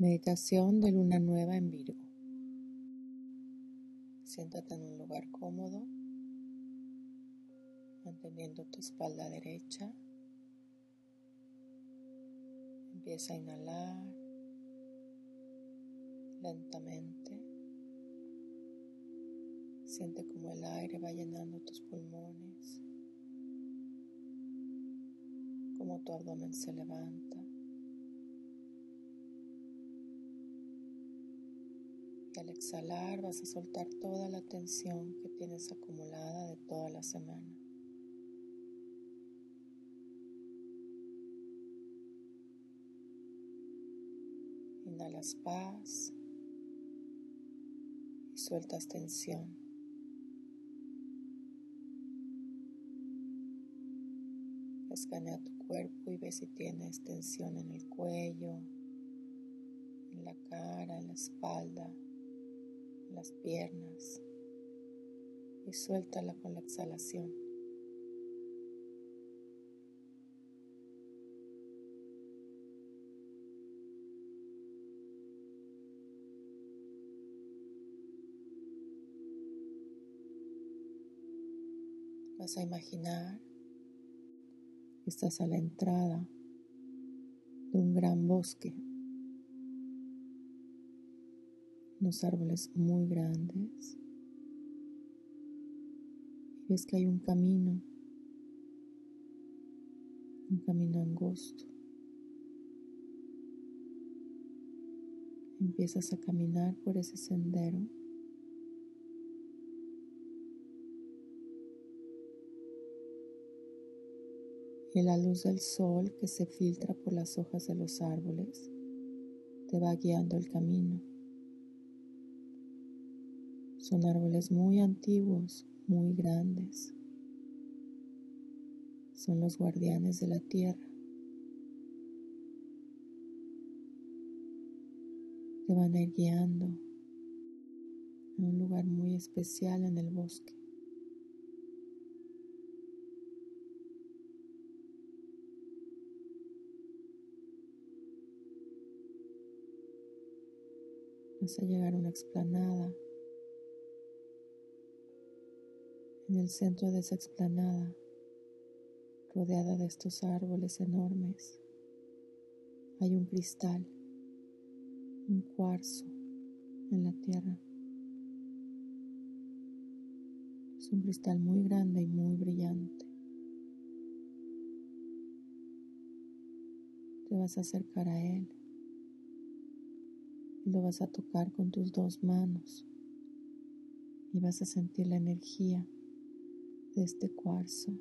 Meditación de luna nueva en Virgo. Siéntate en un lugar cómodo, manteniendo tu espalda derecha. Empieza a inhalar lentamente. Siente como el aire va llenando tus pulmones, como tu abdomen se levanta. Al exhalar vas a soltar toda la tensión que tienes acumulada de toda la semana. Inhalas paz y sueltas tensión. Escanea tu cuerpo y ve si tienes tensión en el cuello, en la cara, en la espalda las piernas y suéltala con la exhalación. Vas a imaginar que estás a la entrada de un gran bosque unos árboles muy grandes y ves que hay un camino, un camino angosto. Empiezas a caminar por ese sendero. Y la luz del sol que se filtra por las hojas de los árboles te va guiando el camino. Son árboles muy antiguos, muy grandes. Son los guardianes de la tierra. Te van a ir guiando a un lugar muy especial en el bosque. Vas a llegar a una explanada En el centro de esa explanada, rodeada de estos árboles enormes, hay un cristal, un cuarzo en la tierra. Es un cristal muy grande y muy brillante. Te vas a acercar a él y lo vas a tocar con tus dos manos y vas a sentir la energía de este cuarzo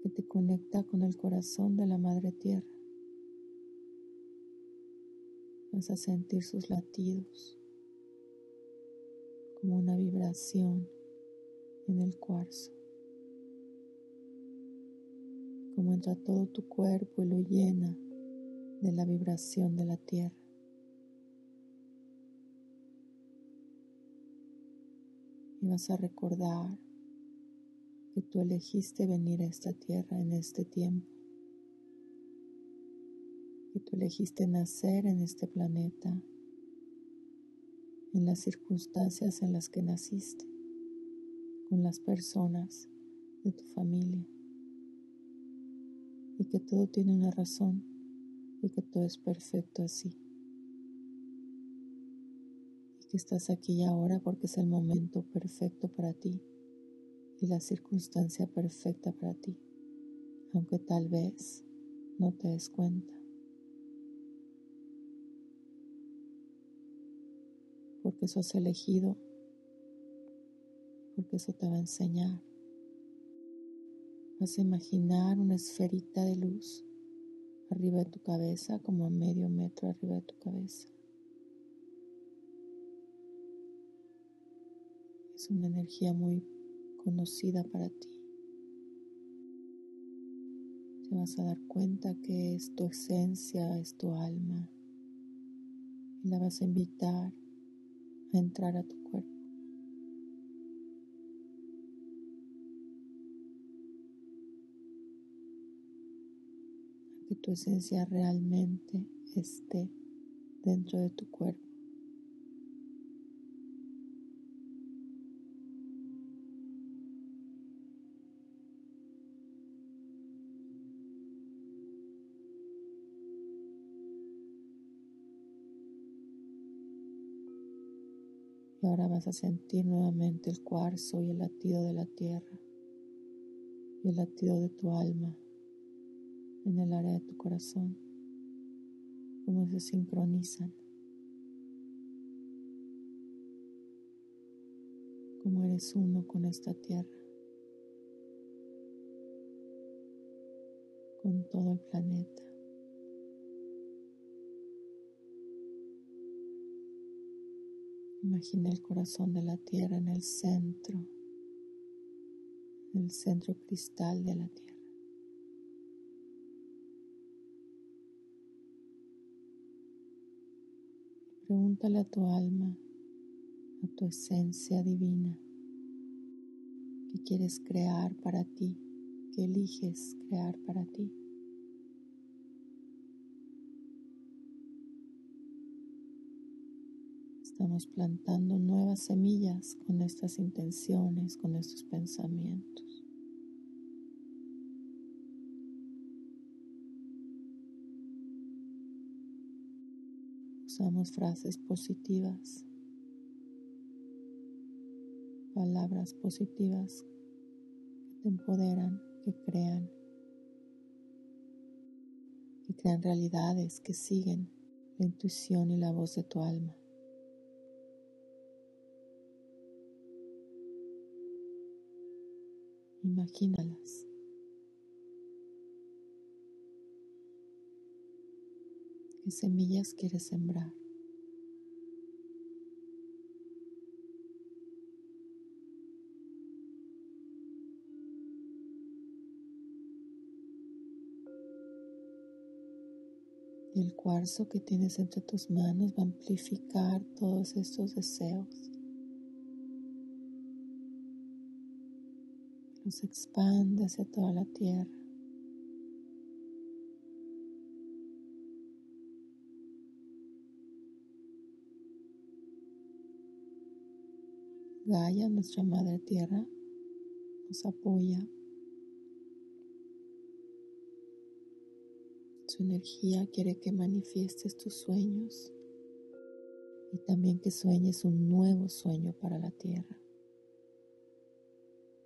que te conecta con el corazón de la Madre Tierra. Vas a sentir sus latidos como una vibración en el cuarzo, como entra todo tu cuerpo y lo llena de la vibración de la tierra. Y vas a recordar que tú elegiste venir a esta tierra en este tiempo, que tú elegiste nacer en este planeta, en las circunstancias en las que naciste, con las personas de tu familia, y que todo tiene una razón y que todo es perfecto así que estás aquí y ahora porque es el momento perfecto para ti y la circunstancia perfecta para ti, aunque tal vez no te des cuenta. Porque eso has elegido, porque eso te va a enseñar. Vas a imaginar una esferita de luz arriba de tu cabeza, como a medio metro arriba de tu cabeza. Es una energía muy conocida para ti. Te vas a dar cuenta que es tu esencia, es tu alma. Y la vas a invitar a entrar a tu cuerpo. A que tu esencia realmente esté dentro de tu cuerpo. Y ahora vas a sentir nuevamente el cuarzo y el latido de la tierra y el latido de tu alma en el área de tu corazón, cómo se sincronizan, cómo eres uno con esta tierra, con todo el planeta. Imagina el corazón de la tierra en el centro, el centro cristal de la tierra. Pregúntale a tu alma, a tu esencia divina, qué quieres crear para ti, qué eliges crear para ti. Estamos plantando nuevas semillas con estas intenciones, con estos pensamientos. Usamos frases positivas, palabras positivas que te empoderan, que crean, que crean realidades que siguen la intuición y la voz de tu alma. Imagínalas. ¿Qué semillas quieres sembrar? Y el cuarzo que tienes entre tus manos va a amplificar todos estos deseos. Los expande hacia toda la tierra. Gaia, nuestra Madre Tierra, nos apoya. Su energía quiere que manifiestes tus sueños y también que sueñes un nuevo sueño para la Tierra.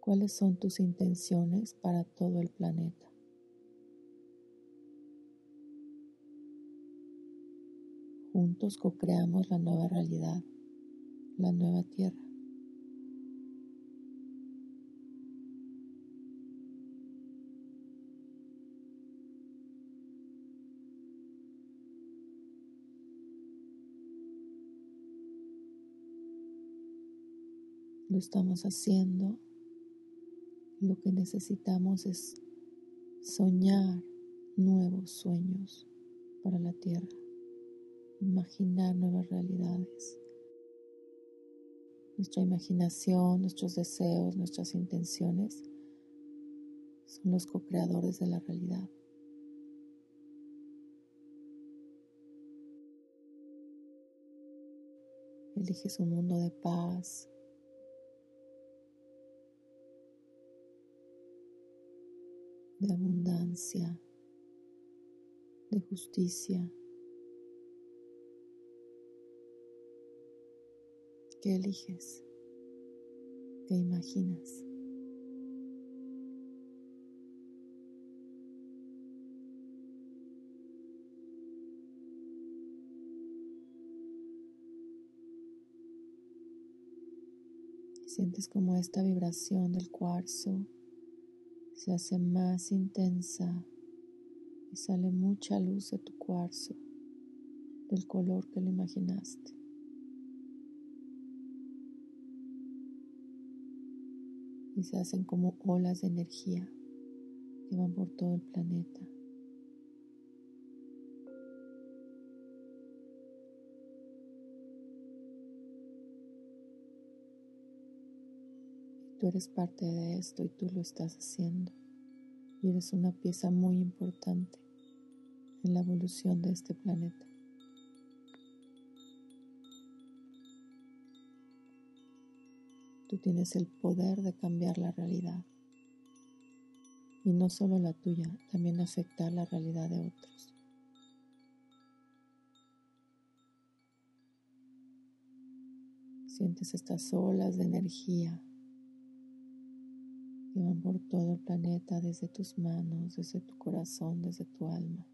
¿Cuáles son tus intenciones para todo el planeta? Juntos co-creamos la nueva realidad, la nueva tierra. Lo estamos haciendo lo que necesitamos es soñar nuevos sueños para la tierra, imaginar nuevas realidades. Nuestra imaginación, nuestros deseos, nuestras intenciones son los co-creadores de la realidad. Eliges un mundo de paz, de abundancia, de justicia. ¿Qué eliges? ¿Qué imaginas? Sientes como esta vibración del cuarzo se hace más intensa y sale mucha luz de tu cuarzo, del color que lo imaginaste. Y se hacen como olas de energía que van por todo el planeta. Tú eres parte de esto y tú lo estás haciendo. Y eres una pieza muy importante la evolución de este planeta. Tú tienes el poder de cambiar la realidad. Y no solo la tuya, también afectar la realidad de otros. Sientes estas olas de energía por todo el planeta, desde tus manos, desde tu corazón, desde tu alma.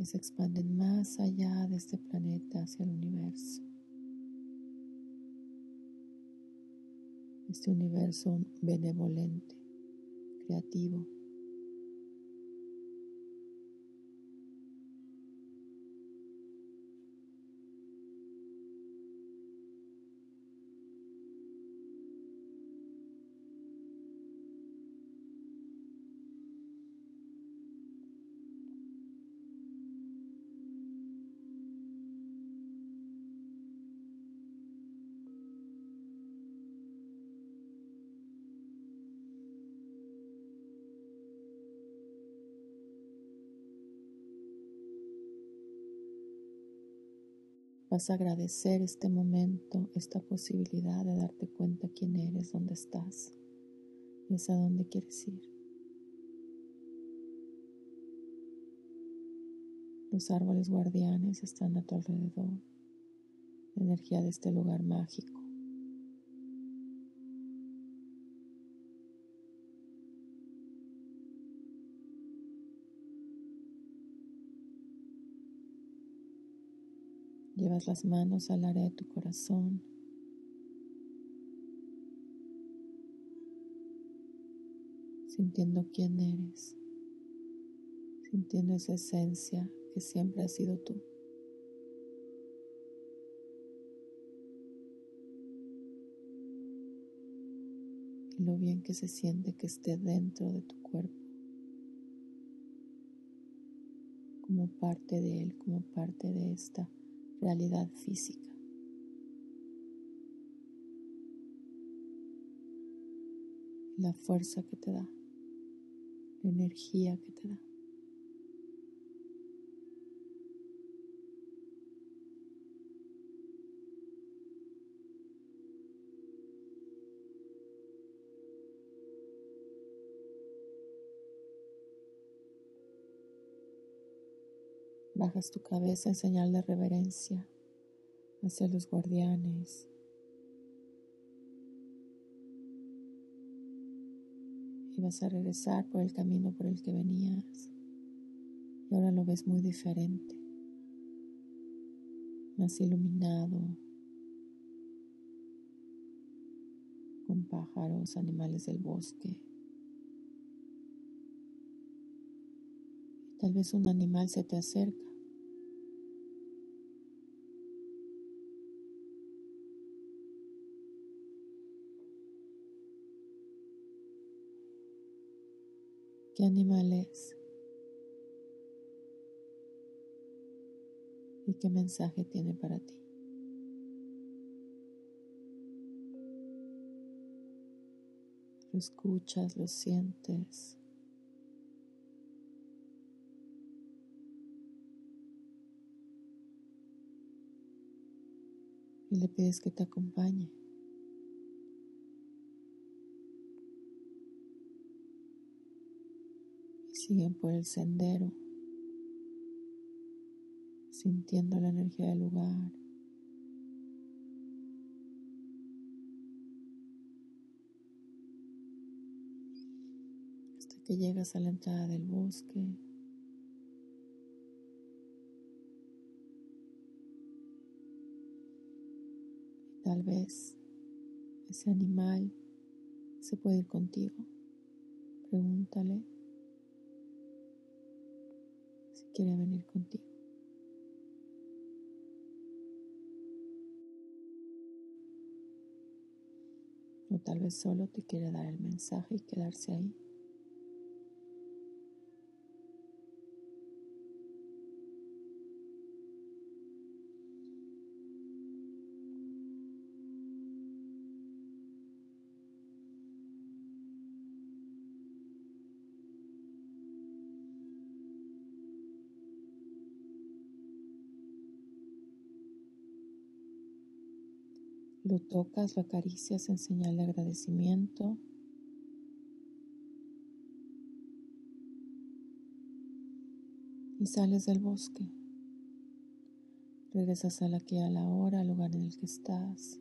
y se expanden más allá de este planeta hacia el universo. Este universo benevolente, creativo. Vas a agradecer este momento, esta posibilidad de darte cuenta quién eres, dónde estás y hacia dónde quieres ir. Los árboles guardianes están a tu alrededor, la energía de este lugar mágico. Llevas las manos al área de tu corazón. Sintiendo quién eres. Sintiendo esa esencia que siempre ha sido tú. Y lo bien que se siente que esté dentro de tu cuerpo. Como parte de él, como parte de esta realidad física. La fuerza que te da, la energía que te da. Bajas tu cabeza en señal de reverencia hacia los guardianes. Y vas a regresar por el camino por el que venías. Y ahora lo ves muy diferente. Más iluminado. Con pájaros, animales del bosque. Tal vez un animal se te acerca ¿Qué animal es? ¿Y qué mensaje tiene para ti? Lo escuchas, lo sientes. Y le pides que te acompañe. Siguen por el sendero, sintiendo la energía del lugar. Hasta que llegas a la entrada del bosque. Tal vez ese animal se puede ir contigo. Pregúntale quiere venir contigo. O tal vez solo te quiere dar el mensaje y quedarse ahí. Lo tocas, lo acaricias en señal de agradecimiento. Y sales del bosque. Regresas a la que a la hora, al lugar en el que estás.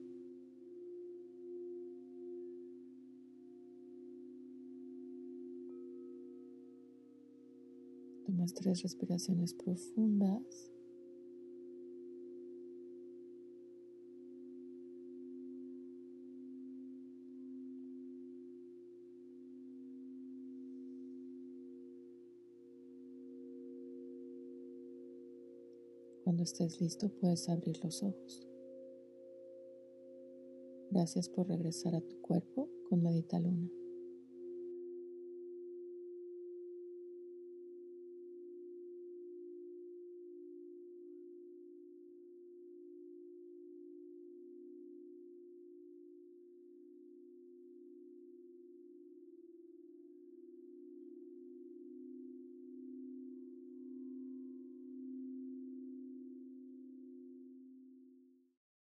Tomas tres respiraciones profundas. Cuando estés listo puedes abrir los ojos. Gracias por regresar a tu cuerpo con Medita Luna.